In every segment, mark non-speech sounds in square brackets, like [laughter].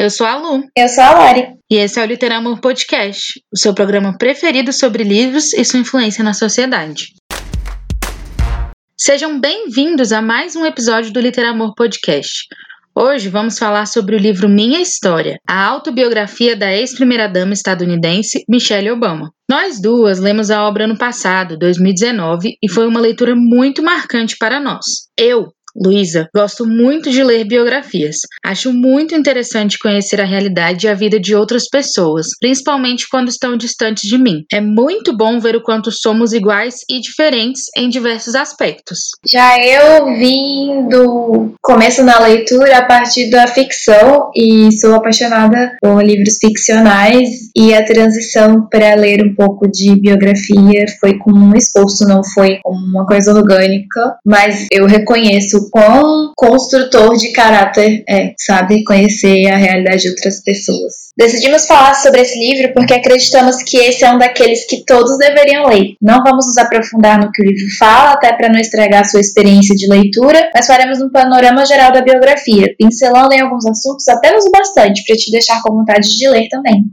Eu sou a Lu. Eu sou a Lari. E esse é o Literamor Podcast, o seu programa preferido sobre livros e sua influência na sociedade. Sejam bem-vindos a mais um episódio do Literamor Podcast. Hoje vamos falar sobre o livro Minha História, a autobiografia da ex-primeira-dama estadunidense Michelle Obama. Nós duas lemos a obra no passado, 2019, e foi uma leitura muito marcante para nós. Eu, Luísa, gosto muito de ler biografias. Acho muito interessante conhecer a realidade e a vida de outras pessoas, principalmente quando estão distantes de mim. É muito bom ver o quanto somos iguais e diferentes em diversos aspectos. Já eu vim do começo na leitura a partir da ficção e sou apaixonada por livros ficcionais e a transição para ler um pouco de biografia foi com um esforço, não foi uma coisa orgânica, mas eu reconheço quão construtor de caráter é, sabe? Conhecer a realidade de outras pessoas. Decidimos falar sobre esse livro porque acreditamos que esse é um daqueles que todos deveriam ler. Não vamos nos aprofundar no que o livro fala, até para não estragar sua experiência de leitura, mas faremos um panorama geral da biografia, pincelando em alguns assuntos apenas o bastante para te deixar com vontade de ler também.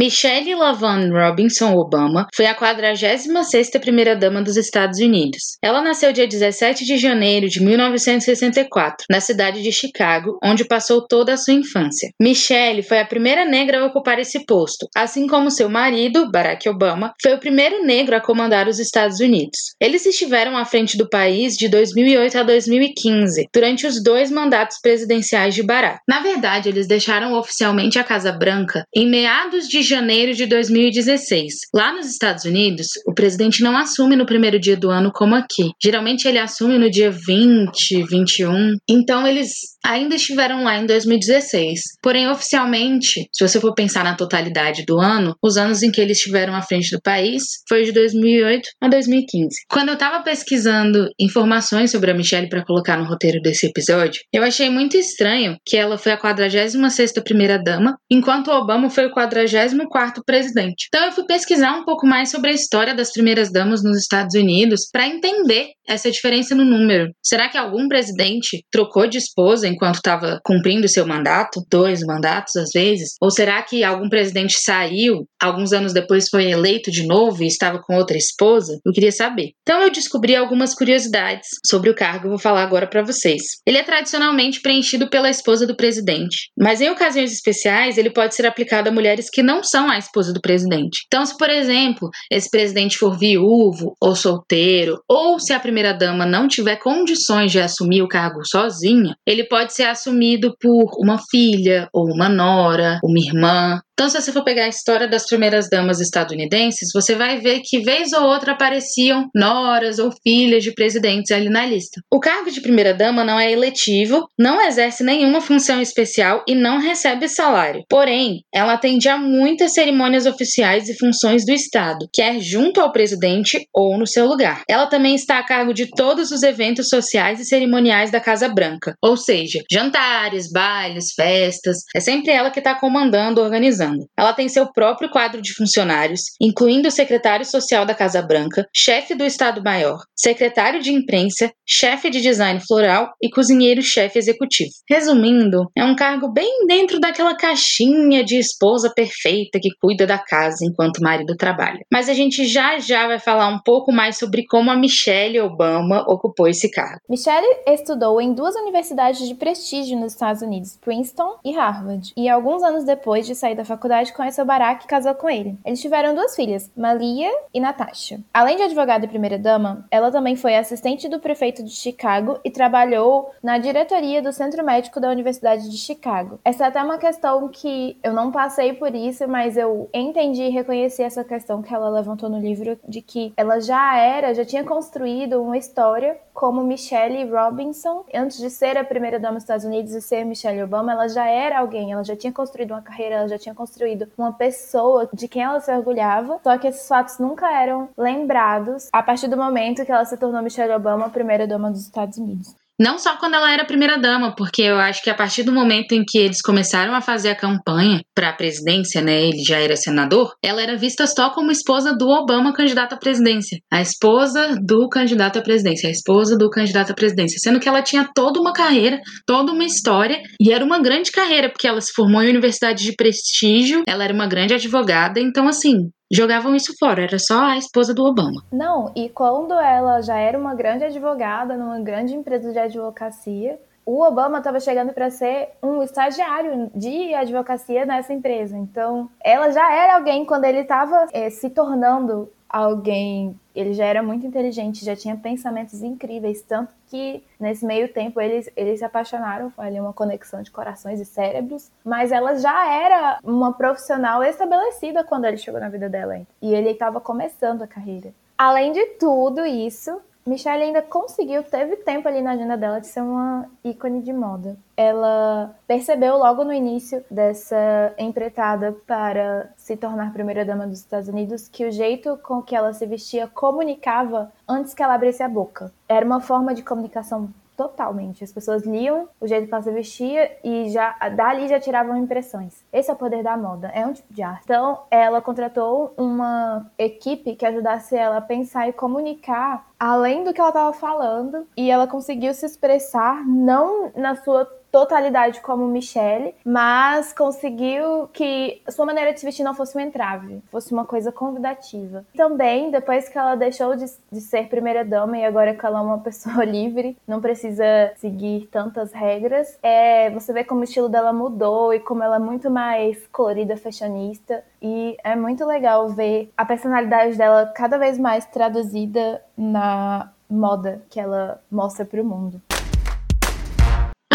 Michelle LaVaughn Robinson Obama foi a 46ª primeira-dama dos Estados Unidos. Ela nasceu dia 17 de janeiro de 1964, na cidade de Chicago, onde passou toda a sua infância. Michelle foi a primeira negra a ocupar esse posto, assim como seu marido, Barack Obama, foi o primeiro negro a comandar os Estados Unidos. Eles estiveram à frente do país de 2008 a 2015, durante os dois mandatos presidenciais de Barack. Na verdade, eles deixaram oficialmente a Casa Branca em meados de janeiro de 2016. Lá nos Estados Unidos, o presidente não assume no primeiro dia do ano como aqui. Geralmente ele assume no dia 20, 21. Então eles ainda estiveram lá em 2016. Porém, oficialmente, se você for pensar na totalidade do ano, os anos em que eles estiveram à frente do país foi de 2008 a 2015. Quando eu estava pesquisando informações sobre a Michelle para colocar no roteiro desse episódio, eu achei muito estranho que ela foi a 46ª primeira dama, enquanto Obama foi o 44º presidente. Então eu fui pesquisar um pouco mais sobre a história das primeiras damas nos Estados Unidos para entender essa diferença no número. Será que algum presidente trocou de esposa enquanto estava cumprindo seu mandato, dois mandatos às vezes? Ou será que algum presidente saiu, alguns anos depois foi eleito de novo e estava com outra esposa? Eu queria saber. Então eu descobri algumas curiosidades sobre o cargo vou falar agora para vocês. Ele é tradicionalmente preenchido pela esposa do presidente, mas em ocasiões especiais ele pode ser aplicado a mulheres que não são a esposa do presidente. Então, se por exemplo, esse presidente for viúvo ou solteiro, ou se a primeira dama não tiver condições de assumir o cargo sozinha, ele pode pode ser assumido por uma filha, ou uma nora, uma irmã, então, se você for pegar a história das primeiras damas estadunidenses, você vai ver que vez ou outra apareciam noras ou filhas de presidentes ali na lista. O cargo de primeira-dama não é eletivo, não exerce nenhuma função especial e não recebe salário. Porém, ela atende a muitas cerimônias oficiais e funções do Estado, quer junto ao presidente ou no seu lugar. Ela também está a cargo de todos os eventos sociais e cerimoniais da Casa Branca, ou seja, jantares, bailes, festas. É sempre ela que está comandando, organizando. Ela tem seu próprio quadro de funcionários, incluindo o secretário social da Casa Branca, chefe do Estado-Maior, secretário de imprensa, chefe de design floral e cozinheiro-chefe executivo. Resumindo, é um cargo bem dentro daquela caixinha de esposa perfeita que cuida da casa enquanto o marido trabalha. Mas a gente já já vai falar um pouco mais sobre como a Michelle Obama ocupou esse cargo. Michelle estudou em duas universidades de prestígio nos Estados Unidos, Princeton e Harvard, e alguns anos depois de sair da faculdade faculdade conheceu Barack e casou com ele. Eles tiveram duas filhas, Malia e Natasha. Além de advogada e primeira-dama, ela também foi assistente do prefeito de Chicago e trabalhou na diretoria do Centro Médico da Universidade de Chicago. Essa é até uma questão que eu não passei por isso, mas eu entendi e reconheci essa questão que ela levantou no livro de que ela já era, já tinha construído uma história como Michelle Robinson. Antes de ser a primeira dama dos Estados Unidos e ser Michelle Obama, ela já era alguém, ela já tinha construído uma carreira, ela já tinha construído construído uma pessoa de quem ela se orgulhava, só que esses fatos nunca eram lembrados a partir do momento que ela se tornou Michelle Obama, a primeira dama dos Estados Unidos. Não só quando ela era primeira-dama, porque eu acho que a partir do momento em que eles começaram a fazer a campanha para a presidência, né, ele já era senador, ela era vista só como esposa do Obama, candidato à presidência. A esposa do candidato à presidência, a esposa do candidato à presidência. Sendo que ela tinha toda uma carreira, toda uma história, e era uma grande carreira, porque ela se formou em universidade de prestígio, ela era uma grande advogada, então assim, jogavam isso fora, era só a esposa do Obama. Não, e quando ela já era uma grande advogada numa grande empresa de advocacia, o Obama estava chegando para ser um estagiário de advocacia nessa empresa. Então, ela já era alguém quando ele estava é, se tornando alguém. Ele já era muito inteligente, já tinha pensamentos incríveis, tanto que nesse meio tempo eles, eles se apaixonaram, foi ali uma conexão de corações e cérebros, mas ela já era uma profissional estabelecida quando ele chegou na vida dela. E ele estava começando a carreira. Além de tudo isso, Michelle ainda conseguiu, teve tempo ali na agenda dela de ser uma ícone de moda. Ela percebeu logo no início dessa empreitada para se tornar primeira-dama dos Estados Unidos que o jeito com que ela se vestia comunicava antes que ela abrisse a boca. Era uma forma de comunicação Totalmente. As pessoas liam o jeito que ela se vestia e já dali já tiravam impressões. Esse é o poder da moda, é um tipo de arte. Então, ela contratou uma equipe que ajudasse ela a pensar e comunicar além do que ela estava falando e ela conseguiu se expressar não na sua totalidade como Michelle, mas conseguiu que sua maneira de se vestir não fosse um entrave, fosse uma coisa convidativa. Também, depois que ela deixou de, de ser primeira dama e agora que ela é uma [laughs] pessoa livre, não precisa seguir tantas regras, é, você vê como o estilo dela mudou e como ela é muito mais colorida, fashionista. E é muito legal ver a personalidade dela cada vez mais traduzida na moda que ela mostra para o mundo.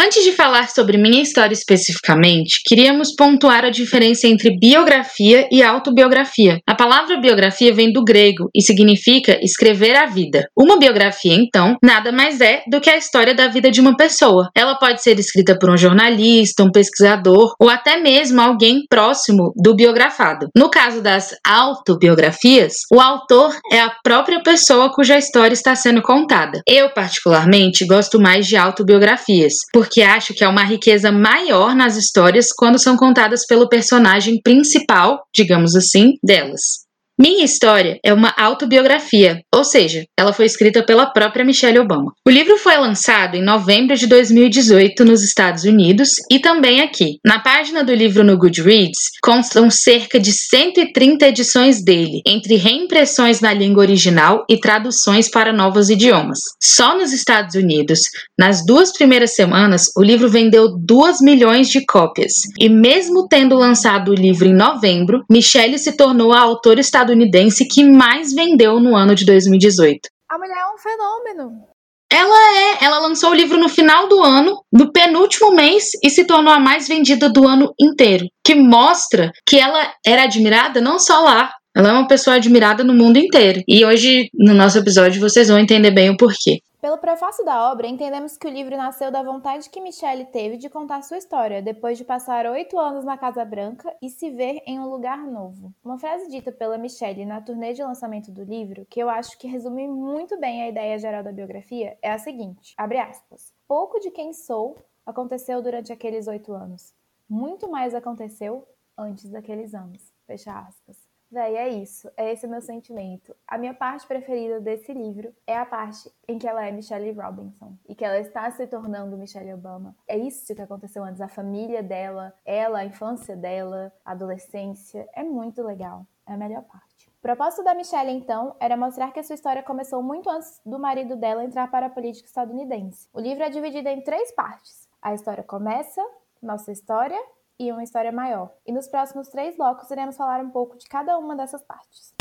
Antes de falar sobre minha história especificamente, queríamos pontuar a diferença entre biografia e autobiografia. A palavra biografia vem do grego e significa escrever a vida. Uma biografia, então, nada mais é do que a história da vida de uma pessoa. Ela pode ser escrita por um jornalista, um pesquisador ou até mesmo alguém próximo do biografado. No caso das autobiografias, o autor é a própria pessoa cuja história está sendo contada. Eu, particularmente, gosto mais de autobiografias porque acho que há uma riqueza maior nas histórias quando são contadas pelo personagem principal, digamos assim, delas. Minha História é uma autobiografia, ou seja, ela foi escrita pela própria Michelle Obama. O livro foi lançado em novembro de 2018 nos Estados Unidos e também aqui. Na página do livro no Goodreads constam cerca de 130 edições dele, entre reimpressões na língua original e traduções para novos idiomas. Só nos Estados Unidos, nas duas primeiras semanas, o livro vendeu 2 milhões de cópias. E mesmo tendo lançado o livro em novembro, Michelle se tornou a autora estadunidense estadunidense que mais vendeu no ano de 2018. A mulher é um fenômeno. Ela é, ela lançou o livro no final do ano, no penúltimo mês, e se tornou a mais vendida do ano inteiro. Que mostra que ela era admirada não só lá, ela é uma pessoa admirada no mundo inteiro. E hoje, no nosso episódio, vocês vão entender bem o porquê. Pelo prefácio da obra, entendemos que o livro nasceu da vontade que Michelle teve de contar sua história, depois de passar oito anos na Casa Branca e se ver em um lugar novo. Uma frase dita pela Michelle na turnê de lançamento do livro, que eu acho que resume muito bem a ideia geral da biografia, é a seguinte: aspas. Pouco de quem sou aconteceu durante aqueles oito anos. Muito mais aconteceu antes daqueles anos. Fecha aspas. Véi, é isso. É esse o meu sentimento. A minha parte preferida desse livro é a parte em que ela é Michelle Robinson e que ela está se tornando Michelle Obama. É isso que aconteceu antes. A família dela, ela, a infância dela, a adolescência. É muito legal. É a melhor parte. O propósito da Michelle, então, era mostrar que a sua história começou muito antes do marido dela entrar para a política estadunidense. O livro é dividido em três partes. A história começa, nossa história e uma história maior. E nos próximos três blocos iremos falar um pouco de cada uma dessas partes.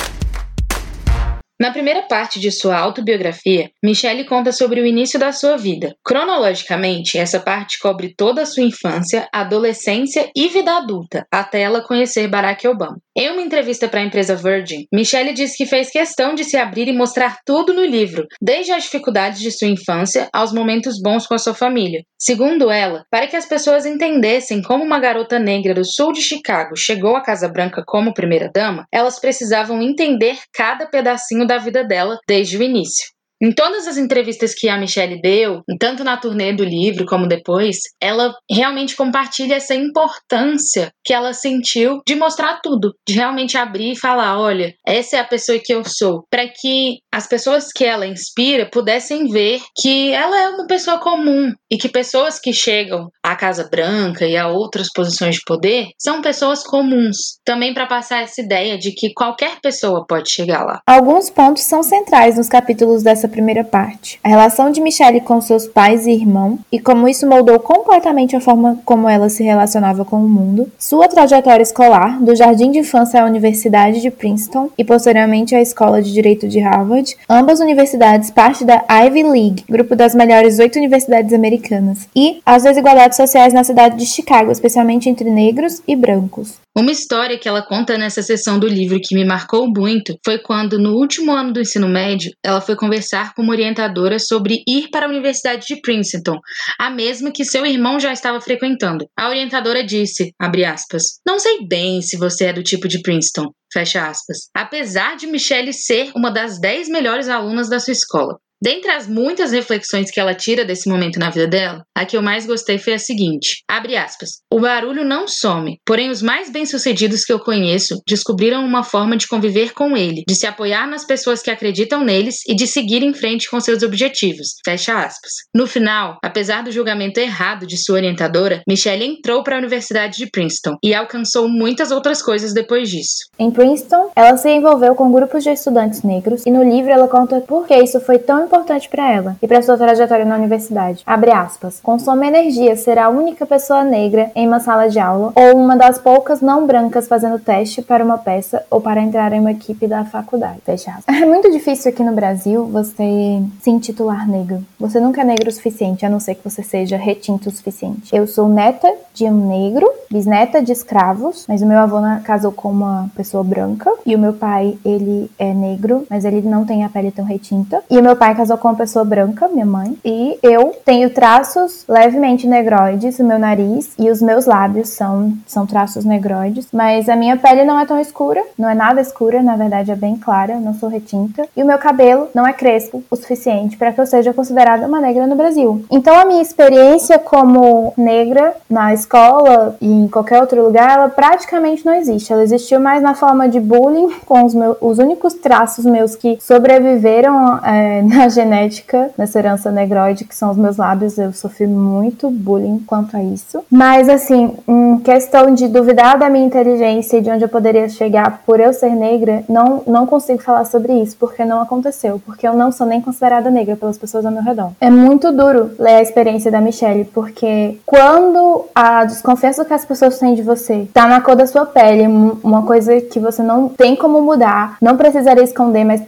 Na primeira parte de sua autobiografia, Michelle conta sobre o início da sua vida. Cronologicamente, essa parte cobre toda a sua infância, adolescência e vida adulta, até ela conhecer Barack Obama. Em uma entrevista para a empresa Virgin, Michelle disse que fez questão de se abrir e mostrar tudo no livro, desde as dificuldades de sua infância aos momentos bons com a sua família. Segundo ela, para que as pessoas entendessem como uma garota negra do sul de Chicago chegou à Casa Branca como primeira-dama, elas precisavam entender cada pedacinho da vida dela desde o início. Em todas as entrevistas que a Michelle deu, tanto na turnê do livro como depois, ela realmente compartilha essa importância que ela sentiu de mostrar tudo, de realmente abrir e falar: olha, essa é a pessoa que eu sou, para que as pessoas que ela inspira pudessem ver que ela é uma pessoa comum e que pessoas que chegam à Casa Branca e a outras posições de poder são pessoas comuns. Também para passar essa ideia de que qualquer pessoa pode chegar lá. Alguns pontos são centrais nos capítulos dessa primeira parte. A relação de Michelle com seus pais e irmão e como isso moldou completamente a forma como ela se relacionava com o mundo, sua trajetória escolar, do jardim de infância à Universidade de Princeton e posteriormente à Escola de Direito de Harvard, ambas universidades parte da Ivy League, grupo das melhores oito universidades americanas, e as desigualdades sociais na cidade de Chicago, especialmente entre negros e brancos. Uma história que ela conta nessa sessão do livro que me marcou muito foi quando, no último ano do ensino médio, ela foi conversar com uma orientadora sobre ir para a Universidade de Princeton, a mesma que seu irmão já estava frequentando. A orientadora disse, aspas, não sei bem se você é do tipo de Princeton, fecha aspas, apesar de Michelle ser uma das 10 melhores alunas da sua escola. Dentre as muitas reflexões que ela tira desse momento na vida dela, a que eu mais gostei foi a seguinte: abre aspas. O barulho não some, porém os mais bem-sucedidos que eu conheço descobriram uma forma de conviver com ele, de se apoiar nas pessoas que acreditam neles e de seguir em frente com seus objetivos. Fecha aspas. No final, apesar do julgamento errado de sua orientadora, Michelle entrou para a Universidade de Princeton e alcançou muitas outras coisas depois disso. Em Princeton, ela se envolveu com grupos de estudantes negros e no livro ela conta por que isso foi tão importante para ela e para sua trajetória na universidade. Abre aspas. Consome energia ser a única pessoa negra em uma sala de aula ou uma das poucas não brancas fazendo teste para uma peça ou para entrar em uma equipe da faculdade. Fecha aspas. [laughs] É muito difícil aqui no Brasil você se intitular negro. Você nunca é negro o suficiente, a não ser que você seja retinto o suficiente. Eu sou neta de um negro, bisneta de escravos, mas o meu avô casou com uma pessoa branca e o meu pai, ele é negro, mas ele não tem a pele tão retinta. E o meu pai casou com uma pessoa branca, minha mãe, e eu tenho traços levemente negroides no meu nariz e os meus lábios são, são traços negroides, mas a minha pele não é tão escura, não é nada escura, na verdade é bem clara, não sou retinta, e o meu cabelo não é crespo o suficiente para que eu seja considerada uma negra no Brasil. Então a minha experiência como negra na escola e em qualquer outro lugar, ela praticamente não existe. Ela existiu mais na forma de bullying, [laughs] com os, meus, os únicos traços meus que sobreviveram é, [laughs] na genética, nessa herança negroide, que são os meus lábios, eu sofri muito bullying quanto a isso. Mas, assim, em questão de duvidar da minha inteligência e de onde eu poderia chegar por eu ser negra, não, não consigo falar sobre isso, porque não aconteceu, porque eu não sou nem considerada negra pelas pessoas ao meu redor. É muito duro ler a experiência da Michelle, porque quando a desconfiança que as pessoas têm de você tá na cor da sua pele, uma coisa que você não tem como mudar, não precisaria esconder, mas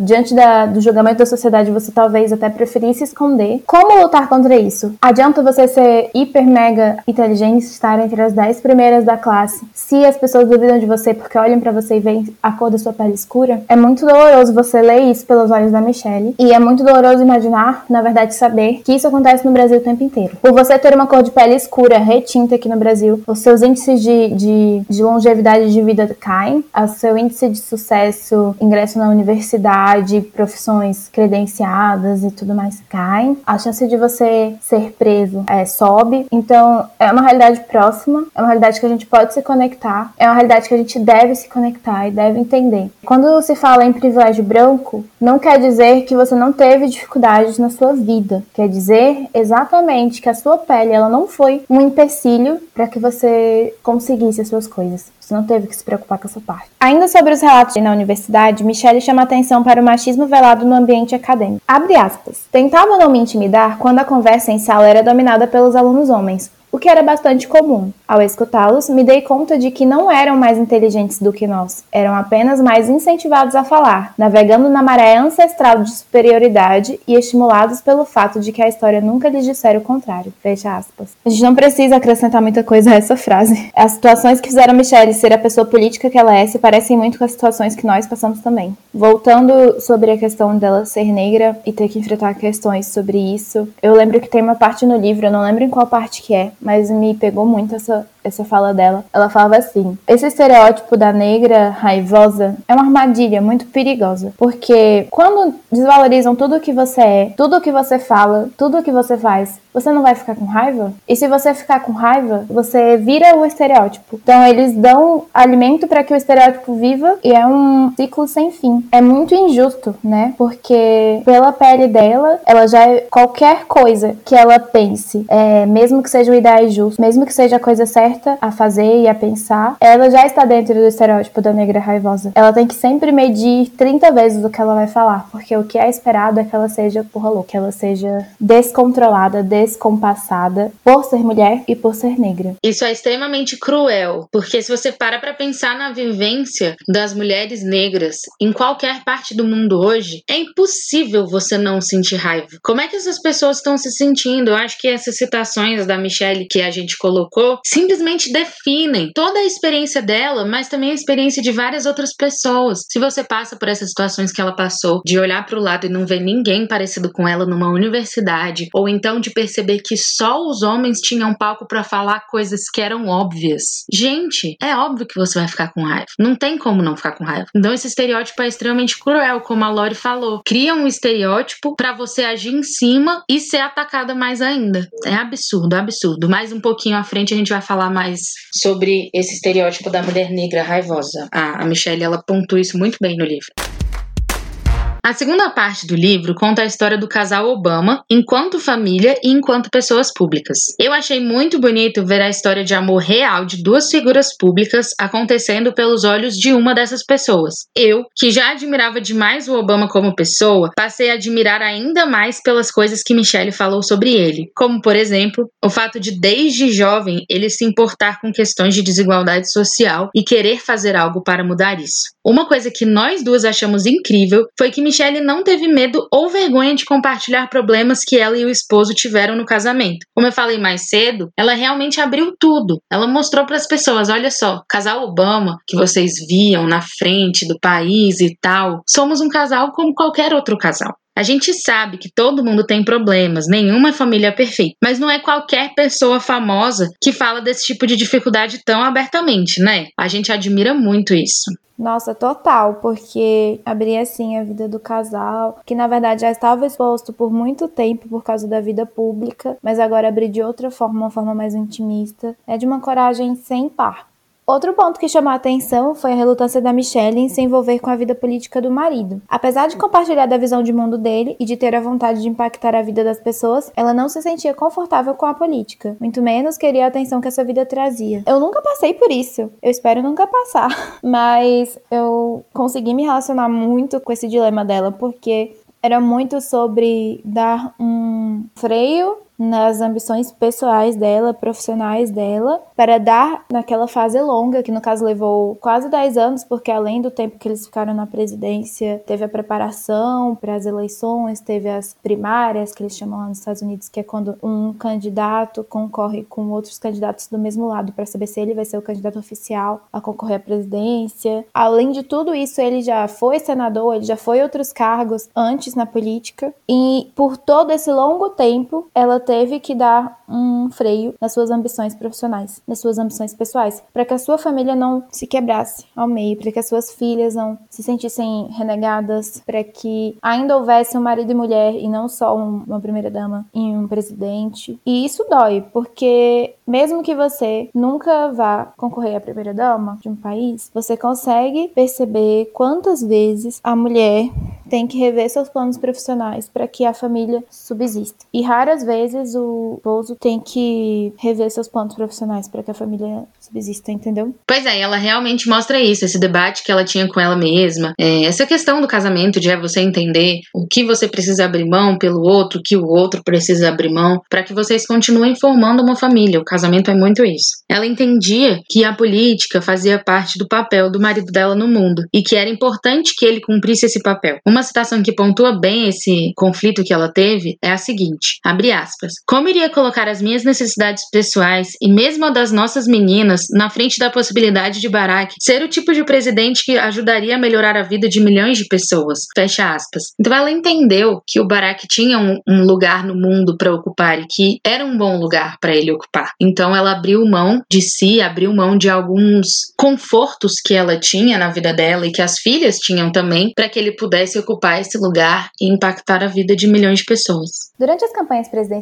diante da, do julgamento da sociedade você talvez até preferisse esconder. Como lutar contra isso? Adianta você ser hiper mega inteligente, estar entre as 10 primeiras da classe, se as pessoas duvidam de você porque olham para você e veem a cor da sua pele escura? É muito doloroso você ler isso pelos olhos da Michelle. E é muito doloroso imaginar, na verdade, saber que isso acontece no Brasil o tempo inteiro. Por você ter uma cor de pele escura, retinta aqui no Brasil, os seus índices de, de, de longevidade de vida caem, o seu índice de sucesso, ingresso na universidade, profissões credenciadas e tudo mais caem, a chance de você ser preso é, sobe. Então, é uma realidade próxima, é uma realidade que a gente pode se conectar, é uma realidade que a gente deve se conectar e deve entender. Quando se fala em privilégio branco, não quer dizer que você não teve dificuldades na sua vida. Quer dizer exatamente que a sua pele ela não foi um empecilho para que você conseguisse as suas coisas. Você não teve que se preocupar com essa parte. Ainda sobre os relatos na universidade, Michelle chama atenção para o machismo velado no ambiente acadêmico. Abre aspas. Tentava não me intimidar quando a conversa em sala era dominada pelos alunos homens, o que era bastante comum. Ao escutá-los, me dei conta de que não eram mais inteligentes do que nós, eram apenas mais incentivados a falar, navegando na maré ancestral de superioridade e estimulados pelo fato de que a história nunca lhes dissera o contrário. Fecha aspas. A gente não precisa acrescentar muita coisa a essa frase. As situações que fizeram Michelle ser a pessoa política que ela é se parecem muito com as situações que nós passamos também. Voltando sobre a questão dela ser negra e ter que enfrentar questões sobre isso, eu lembro que tem uma parte no livro, eu não lembro em qual parte que é, mas me pegou muito essa, essa fala dela. Ela falava assim: esse estereótipo da negra raivosa é uma armadilha muito perigosa, porque quando desvalorizam tudo o que você é, tudo o que você fala, tudo o que você faz, você não vai ficar com raiva? E se você ficar com raiva, você vira o estereótipo. Então eles dão alimento para que o estereótipo viva e é um ciclo sem fim. É muito injusto, né? Porque pela pele dela, ela já é qualquer coisa que ela pense, é, mesmo que seja o ideal justo, mesmo que seja a coisa certa a fazer e a pensar, ela já está dentro do estereótipo da negra raivosa. Ela tem que sempre medir 30 vezes o que ela vai falar, porque o que é esperado é que ela seja porra louca, que ela seja descontrolada, des descompassada por ser mulher e por ser negra. Isso é extremamente cruel, porque se você para para pensar na vivência das mulheres negras em qualquer parte do mundo hoje, é impossível você não sentir raiva. Como é que essas pessoas estão se sentindo? Eu acho que essas citações da Michelle que a gente colocou simplesmente definem toda a experiência dela, mas também a experiência de várias outras pessoas. Se você passa por essas situações que ela passou, de olhar para o lado e não ver ninguém parecido com ela numa universidade, ou então de perceber perceber que só os homens tinham palco para falar coisas que eram óbvias. Gente, é óbvio que você vai ficar com raiva. Não tem como não ficar com raiva. Então esse estereótipo é extremamente cruel, como a Lori falou. Cria um estereótipo para você agir em cima e ser atacada mais ainda. É absurdo, absurdo. Mais um pouquinho à frente a gente vai falar mais sobre esse estereótipo da mulher negra raivosa. A, a Michelle ela pontua isso muito bem no livro. A segunda parte do livro conta a história do casal Obama enquanto família e enquanto pessoas públicas. Eu achei muito bonito ver a história de amor real de duas figuras públicas acontecendo pelos olhos de uma dessas pessoas. Eu, que já admirava demais o Obama como pessoa, passei a admirar ainda mais pelas coisas que Michelle falou sobre ele, como, por exemplo, o fato de desde jovem ele se importar com questões de desigualdade social e querer fazer algo para mudar isso. Uma coisa que nós duas achamos incrível foi que Michelle não teve medo ou vergonha de compartilhar problemas que ela e o esposo tiveram no casamento. Como eu falei mais cedo, ela realmente abriu tudo. Ela mostrou para as pessoas: olha só, casal Obama que vocês viam na frente do país e tal, somos um casal como qualquer outro casal. A gente sabe que todo mundo tem problemas, nenhuma família é perfeita, mas não é qualquer pessoa famosa que fala desse tipo de dificuldade tão abertamente, né? A gente admira muito isso. Nossa, total, porque abria assim a vida do casal, que na verdade já estava exposto por muito tempo por causa da vida pública, mas agora abrir de outra forma, uma forma mais intimista, é de uma coragem sem par. Outro ponto que chamou a atenção foi a relutância da Michelle em se envolver com a vida política do marido. Apesar de compartilhar da visão de mundo dele e de ter a vontade de impactar a vida das pessoas, ela não se sentia confortável com a política, muito menos queria a atenção que essa vida trazia. Eu nunca passei por isso, eu espero nunca passar, [laughs] mas eu consegui me relacionar muito com esse dilema dela, porque era muito sobre dar um freio nas ambições pessoais dela, profissionais dela, para dar naquela fase longa, que no caso levou quase 10 anos, porque além do tempo que eles ficaram na presidência, teve a preparação para as eleições, teve as primárias, que eles chamam lá nos Estados Unidos, que é quando um candidato concorre com outros candidatos do mesmo lado para saber se ele vai ser o candidato oficial a concorrer à presidência. Além de tudo isso, ele já foi senador, ele já foi outros cargos antes na política, e por todo esse longo tempo, ela teve que dar um freio nas suas ambições profissionais, nas suas ambições pessoais, para que a sua família não se quebrasse ao meio, para que as suas filhas não se sentissem renegadas, para que ainda houvesse um marido e mulher e não só uma primeira dama e um presidente. E isso dói, porque mesmo que você nunca vá concorrer à primeira dama de um país, você consegue perceber quantas vezes a mulher tem que rever seus planos profissionais para que a família subsista. E raras vezes o esposo tem que rever seus planos profissionais para que a família subsista, entendeu? Pois é, ela realmente mostra isso, esse debate que ela tinha com ela mesma, é, essa questão do casamento, de é você entender o que você precisa abrir mão pelo outro, o que o outro precisa abrir mão, para que vocês continuem formando uma família. O casamento é muito isso. Ela entendia que a política fazia parte do papel do marido dela no mundo e que era importante que ele cumprisse esse papel. Uma citação que pontua bem esse conflito que ela teve é a seguinte: abre aspas. Como iria colocar as minhas necessidades pessoais e mesmo a das nossas meninas na frente da possibilidade de Barack ser o tipo de presidente que ajudaria a melhorar a vida de milhões de pessoas? Fecha aspas. Então ela entendeu que o Barack tinha um, um lugar no mundo para ocupar e que era um bom lugar para ele ocupar. Então ela abriu mão de si, abriu mão de alguns confortos que ela tinha na vida dela e que as filhas tinham também para que ele pudesse ocupar esse lugar e impactar a vida de milhões de pessoas. Durante as campanhas presidenciais,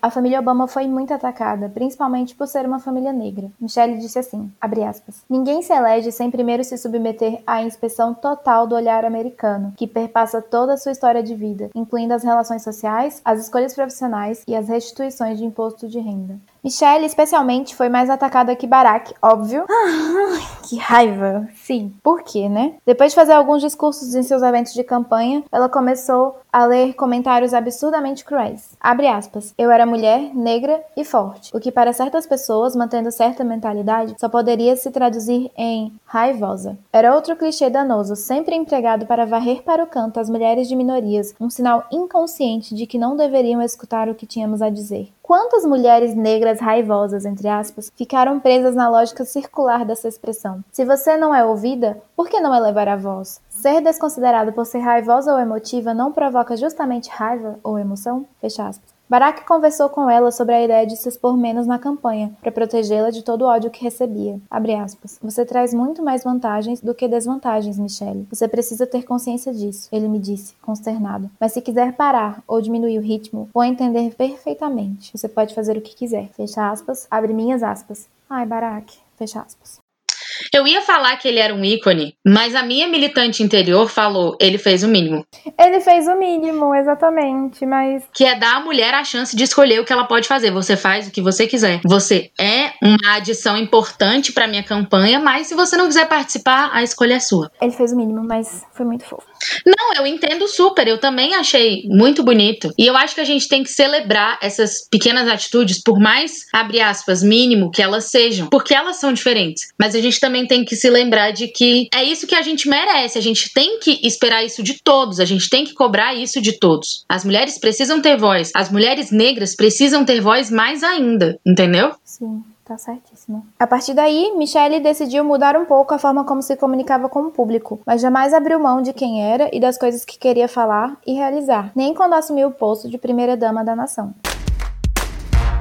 a família Obama foi muito atacada, principalmente por ser uma família negra. Michelle disse assim, aspas, Ninguém se elege sem primeiro se submeter à inspeção total do olhar americano, que perpassa toda a sua história de vida, incluindo as relações sociais, as escolhas profissionais e as restituições de imposto de renda. Michelle, especialmente, foi mais atacada que Barack, óbvio. que raiva! Sim, por quê, né? Depois de fazer alguns discursos em seus eventos de campanha, ela começou a ler comentários absurdamente cruéis. Abre aspas. Eu era mulher, negra e forte, o que para certas pessoas, mantendo certa mentalidade, só poderia se traduzir em raivosa. Era outro clichê danoso, sempre empregado para varrer para o canto as mulheres de minorias, um sinal inconsciente de que não deveriam escutar o que tínhamos a dizer. Quantas mulheres negras raivosas, entre aspas, ficaram presas na lógica circular dessa expressão? Se você não é ouvida, por que não elevar a voz? Ser desconsiderado por ser raivosa ou emotiva não provoca justamente raiva ou emoção? Fecha aspas. Barack conversou com ela sobre a ideia de se expor menos na campanha, para protegê-la de todo o ódio que recebia. Você traz muito mais vantagens do que desvantagens, Michelle. Você precisa ter consciência disso, ele me disse, consternado. Mas se quiser parar ou diminuir o ritmo, vou entender perfeitamente. Você pode fazer o que quiser. Fecha aspas, abre minhas aspas. Ai, Barack. Fecha aspas. Eu ia falar que ele era um ícone, mas a minha militante interior falou, ele fez o mínimo. Ele fez o mínimo, exatamente, mas. Que é dar à mulher a chance de escolher o que ela pode fazer. Você faz o que você quiser. Você é uma adição importante para minha campanha, mas se você não quiser participar, a escolha é sua. Ele fez o mínimo, mas foi muito fofo. Não, eu entendo super. Eu também achei muito bonito. E eu acho que a gente tem que celebrar essas pequenas atitudes, por mais, abre aspas, mínimo que elas sejam, porque elas são diferentes. Mas a gente também tem que se lembrar de que é isso que a gente merece. A gente tem que esperar isso de todos. A gente tem que cobrar isso de todos. As mulheres precisam ter voz. As mulheres negras precisam ter voz mais ainda. Entendeu? Sim. Tá certíssimo. A partir daí, Michelle decidiu mudar um pouco a forma como se comunicava com o público, mas jamais abriu mão de quem era e das coisas que queria falar e realizar, nem quando assumiu o posto de primeira-dama da nação.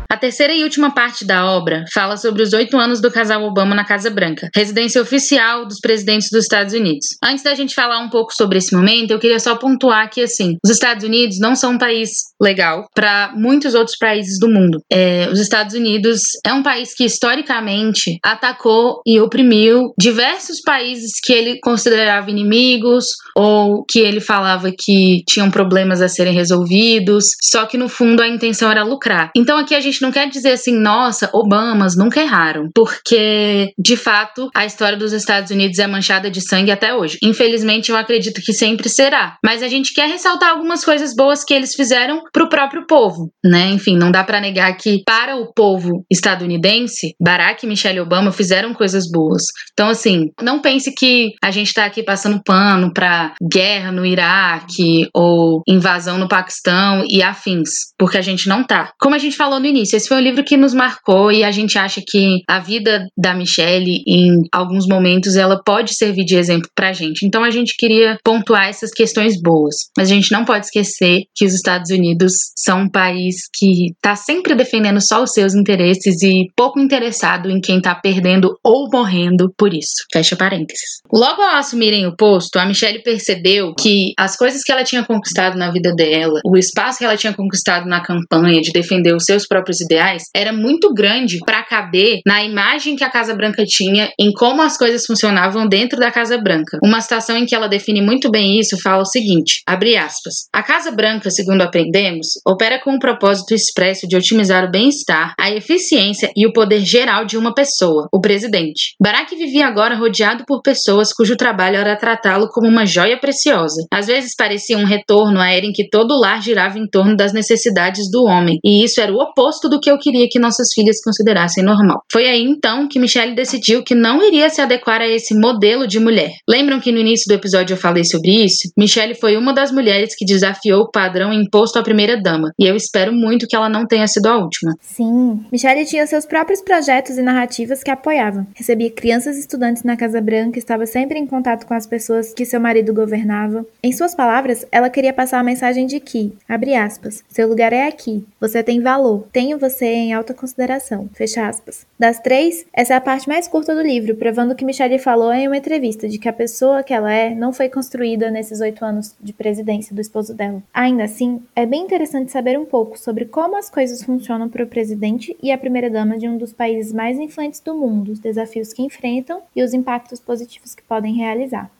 A terceira e última parte da obra fala sobre os oito anos do casal Obama na Casa Branca, residência oficial dos presidentes dos Estados Unidos. Antes da gente falar um pouco sobre esse momento, eu queria só pontuar que, assim, os Estados Unidos não são um país legal para muitos outros países do mundo. É, os Estados Unidos é um país que historicamente atacou e oprimiu diversos países que ele considerava inimigos ou que ele falava que tinham problemas a serem resolvidos, só que no fundo a intenção era lucrar. Então aqui a gente não quer dizer assim, nossa, Obamas nunca erraram, porque de fato a história dos Estados Unidos é manchada de sangue até hoje. Infelizmente, eu acredito que sempre será. Mas a gente quer ressaltar algumas coisas boas que eles fizeram pro próprio povo, né? Enfim, não dá para negar que para o povo estadunidense, Barack e Michelle Obama fizeram coisas boas. Então, assim, não pense que a gente tá aqui passando pano pra guerra no Iraque ou invasão no Paquistão e afins, porque a gente não tá. Como a gente falou no início. Esse foi um livro que nos marcou e a gente acha que a vida da Michelle, em alguns momentos, ela pode servir de exemplo pra gente. Então a gente queria pontuar essas questões boas. Mas a gente não pode esquecer que os Estados Unidos são um país que tá sempre defendendo só os seus interesses e pouco interessado em quem tá perdendo ou morrendo por isso. Fecha parênteses. Logo ao assumirem o posto, a Michelle percebeu que as coisas que ela tinha conquistado na vida dela, o espaço que ela tinha conquistado na campanha de defender os seus próprios ideais era muito grande para caber na imagem que a Casa Branca tinha em como as coisas funcionavam dentro da Casa Branca. Uma citação em que ela define muito bem isso fala o seguinte: abre aspas. A Casa Branca, segundo aprendemos, opera com o propósito expresso de otimizar o bem-estar, a eficiência e o poder geral de uma pessoa, o presidente. Barack vivia agora rodeado por pessoas cujo trabalho era tratá-lo como uma joia preciosa. Às vezes parecia um retorno à era em que todo o lar girava em torno das necessidades do homem, e isso era o oposto do que eu queria que nossas filhas considerassem normal. Foi aí então que Michelle decidiu que não iria se adequar a esse modelo de mulher. Lembram que no início do episódio eu falei sobre isso? Michelle foi uma das mulheres que desafiou o padrão imposto à primeira-dama, e eu espero muito que ela não tenha sido a última. Sim. Michelle tinha seus próprios projetos e narrativas que apoiava. Recebia crianças e estudantes na Casa Branca, estava sempre em contato com as pessoas que seu marido governava. Em suas palavras, ela queria passar a mensagem de que, abre aspas, seu lugar é aqui, você tem valor, tenho você em alta consideração, fecha aspas. Das três, essa é a parte mais curta do livro, provando que Michelle falou em uma entrevista de que a pessoa que ela é não foi construída nesses oito anos de presidência do esposo dela. Ainda assim, é bem interessante saber um pouco sobre como as coisas funcionam para o presidente e a primeira-dama de um dos países mais influentes do mundo, os desafios que enfrentam e os impactos positivos que podem realizar.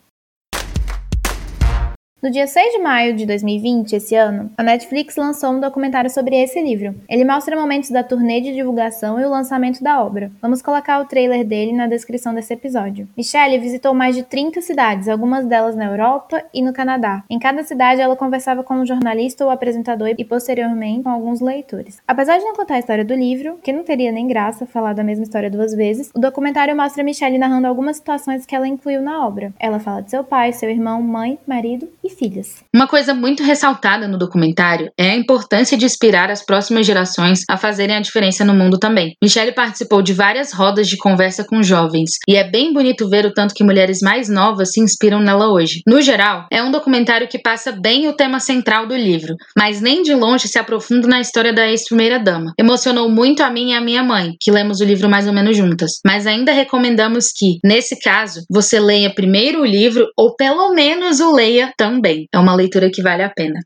No dia 6 de maio de 2020, esse ano, a Netflix lançou um documentário sobre esse livro. Ele mostra momentos da turnê de divulgação e o lançamento da obra. Vamos colocar o trailer dele na descrição desse episódio. Michelle visitou mais de 30 cidades, algumas delas na Europa e no Canadá. Em cada cidade, ela conversava com um jornalista ou apresentador e posteriormente com alguns leitores. Apesar de não contar a história do livro, que não teria nem graça falar da mesma história duas vezes, o documentário mostra Michelle narrando algumas situações que ela incluiu na obra. Ela fala de seu pai, seu irmão, mãe, marido e filhas. Uma coisa muito ressaltada no documentário é a importância de inspirar as próximas gerações a fazerem a diferença no mundo também. Michelle participou de várias rodas de conversa com jovens e é bem bonito ver o tanto que mulheres mais novas se inspiram nela hoje. No geral, é um documentário que passa bem o tema central do livro, mas nem de longe se aprofunda na história da ex-primeira-dama. Emocionou muito a mim e a minha mãe, que lemos o livro mais ou menos juntas, mas ainda recomendamos que, nesse caso, você leia primeiro o livro ou pelo menos o leia também também. É uma leitura que vale a pena.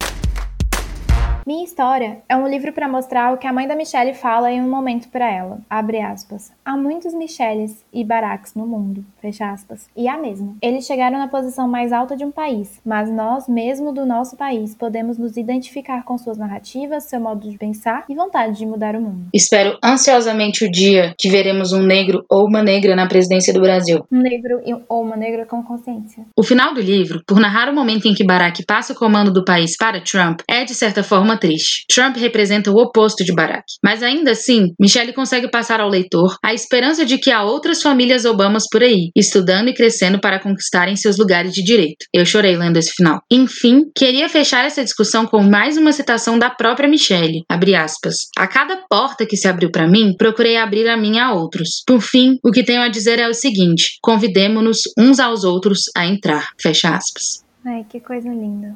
Minha História é um livro para mostrar o que a mãe da Michelle fala em um momento para ela. Abre aspas. Há muitos Michelles e Baracks no mundo. Fecha aspas. E há mesmo. Eles chegaram na posição mais alta de um país, mas nós, mesmo do nosso país, podemos nos identificar com suas narrativas, seu modo de pensar e vontade de mudar o mundo. Espero ansiosamente o dia que veremos um negro ou uma negra na presidência do Brasil. Um negro ou uma negra com consciência. O final do livro, por narrar o momento em que Barack passa o comando do país para Trump, é de certa forma triste. Trump representa o oposto de Barack. Mas ainda assim, Michelle consegue passar ao leitor a esperança de que há outras famílias Obamas por aí, estudando e crescendo para conquistarem seus lugares de direito. Eu chorei lendo esse final. Enfim, queria fechar essa discussão com mais uma citação da própria Michelle. Abre aspas. A cada porta que se abriu para mim, procurei abrir a minha a outros. Por fim, o que tenho a dizer é o seguinte: convidemos-nos uns aos outros a entrar. Fecha aspas. Ai, que coisa linda.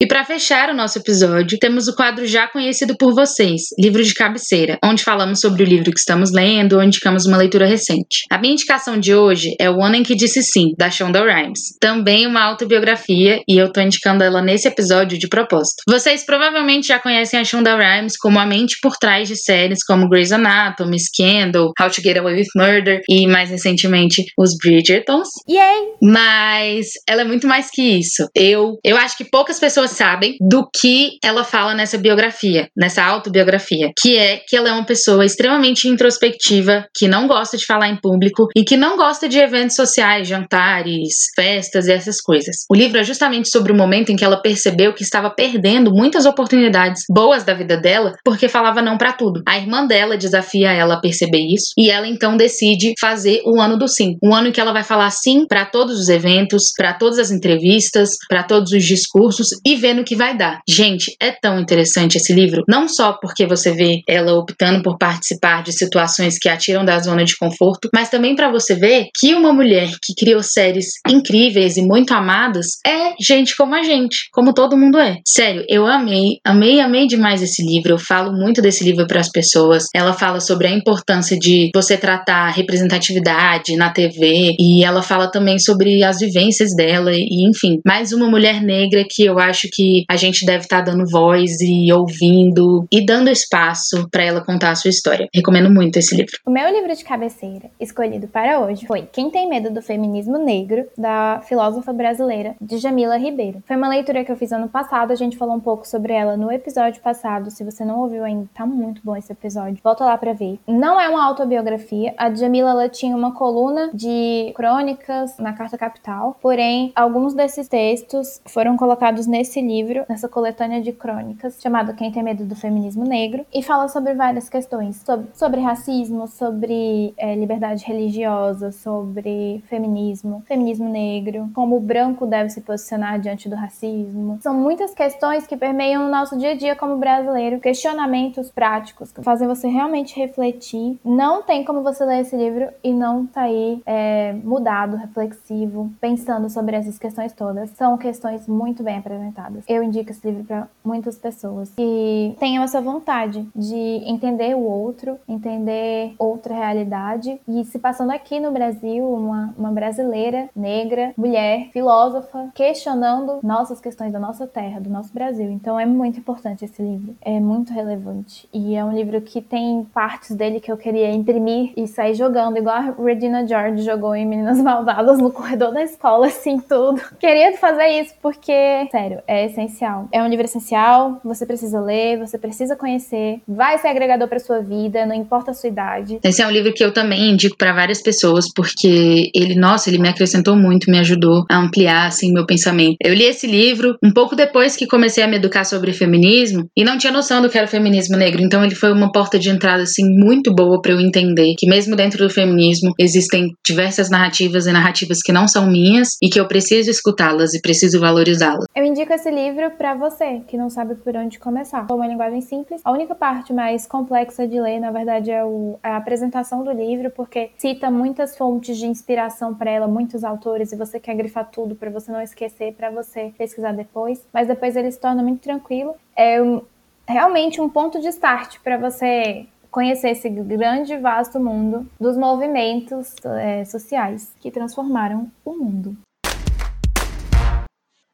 E para fechar o nosso episódio, temos o quadro já conhecido por vocês, Livro de Cabeceira, onde falamos sobre o livro que estamos lendo ou indicamos uma leitura recente. A minha indicação de hoje é O Ano em que Disse Sim, da Shonda Rhimes. Também uma autobiografia e eu tô indicando ela nesse episódio de propósito. Vocês provavelmente já conhecem a Shonda Rhimes como a mente por trás de séries como Grey's Anatomy, Scandal, How to Get Away with Murder e mais recentemente os Bridgertons. Yay! Mas ela é muito mais que isso. Eu, eu acho que poucas pessoas pessoas sabem do que ela fala nessa biografia, nessa autobiografia, que é que ela é uma pessoa extremamente introspectiva, que não gosta de falar em público e que não gosta de eventos sociais, jantares, festas e essas coisas. O livro é justamente sobre o momento em que ela percebeu que estava perdendo muitas oportunidades boas da vida dela porque falava não para tudo. A irmã dela desafia ela a perceber isso e ela então decide fazer o ano do sim, um ano em que ela vai falar sim para todos os eventos, para todas as entrevistas, para todos os discursos e ver no que vai dar. Gente, é tão interessante esse livro, não só porque você vê ela optando por participar de situações que a tiram da zona de conforto, mas também para você ver que uma mulher que criou séries incríveis e muito amadas é gente como a gente, como todo mundo é. Sério, eu amei, amei, amei demais esse livro. Eu falo muito desse livro para as pessoas. Ela fala sobre a importância de você tratar representatividade na TV e ela fala também sobre as vivências dela e enfim, mais uma mulher negra que eu acho que a gente deve estar tá dando voz e ouvindo e dando espaço para ela contar a sua história. Recomendo muito esse livro. O meu livro de cabeceira escolhido para hoje foi Quem Tem Medo do Feminismo Negro, da filósofa brasileira Djamila Ribeiro. Foi uma leitura que eu fiz ano passado, a gente falou um pouco sobre ela no episódio passado. Se você não ouviu ainda, tá muito bom esse episódio. Volta lá para ver. Não é uma autobiografia. A Djamila ela tinha uma coluna de crônicas na Carta Capital, porém alguns desses textos foram colocados nesse nesse livro, nessa coletânea de crônicas, chamado Quem Tem Medo do Feminismo Negro, e fala sobre várias questões, sobre, sobre racismo, sobre é, liberdade religiosa, sobre feminismo, feminismo negro, como o branco deve se posicionar diante do racismo. São muitas questões que permeiam o nosso dia a dia como brasileiro, questionamentos práticos que fazem você realmente refletir. Não tem como você ler esse livro e não sair é, mudado, reflexivo, pensando sobre essas questões todas. São questões muito bem apresentadas. Eu indico esse livro para muitas pessoas. Que tenham essa vontade de entender o outro, entender outra realidade. E se passando aqui no Brasil, uma, uma brasileira, negra, mulher, filósofa, questionando nossas questões da nossa terra, do nosso Brasil. Então é muito importante esse livro, é muito relevante. E é um livro que tem partes dele que eu queria imprimir e sair jogando, igual a Regina George jogou em Meninas Malvadas no corredor da escola, assim, tudo. [laughs] Queria fazer isso porque, sério, é essencial. É um livro essencial, você precisa ler, você precisa conhecer, vai ser agregador para sua vida, não importa a sua idade. Esse é um livro que eu também indico para várias pessoas porque ele, nossa, ele me acrescentou muito, me ajudou a ampliar assim meu pensamento. Eu li esse livro um pouco depois que comecei a me educar sobre feminismo e não tinha noção do que era o feminismo negro, então ele foi uma porta de entrada assim muito boa para eu entender que mesmo dentro do feminismo existem diversas narrativas e narrativas que não são minhas e que eu preciso escutá-las e preciso valorizá-las. Eu indico esse livro para você que não sabe por onde começar. Com uma linguagem simples, a única parte mais complexa de ler, na verdade, é, o, é a apresentação do livro, porque cita muitas fontes de inspiração para ela, muitos autores, e você quer grifar tudo para você não esquecer, para você pesquisar depois. Mas depois ele se torna muito tranquilo. É um, realmente um ponto de start para você conhecer esse grande vasto mundo dos movimentos é, sociais que transformaram o mundo.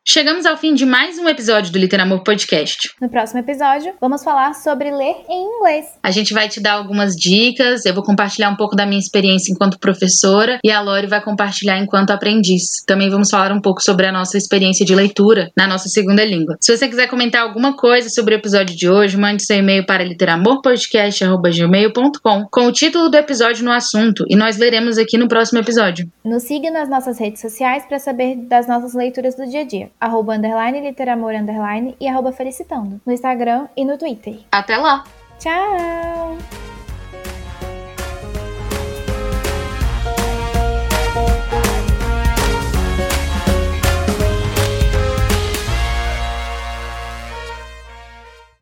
Chegamos ao fim de mais um episódio do Literamor Podcast. No próximo episódio, vamos falar sobre ler em inglês. A gente vai te dar algumas dicas, eu vou compartilhar um pouco da minha experiência enquanto professora e a Lori vai compartilhar enquanto aprendiz. Também vamos falar um pouco sobre a nossa experiência de leitura na nossa segunda língua. Se você quiser comentar alguma coisa sobre o episódio de hoje, mande seu e-mail para literamorpodcast.gmail.com com o título do episódio no assunto e nós leremos aqui no próximo episódio. Nos siga nas nossas redes sociais para saber das nossas leituras do dia a dia arroba underline literamor underline e arroba felicitando, no Instagram e no Twitter. Até lá! Tchau!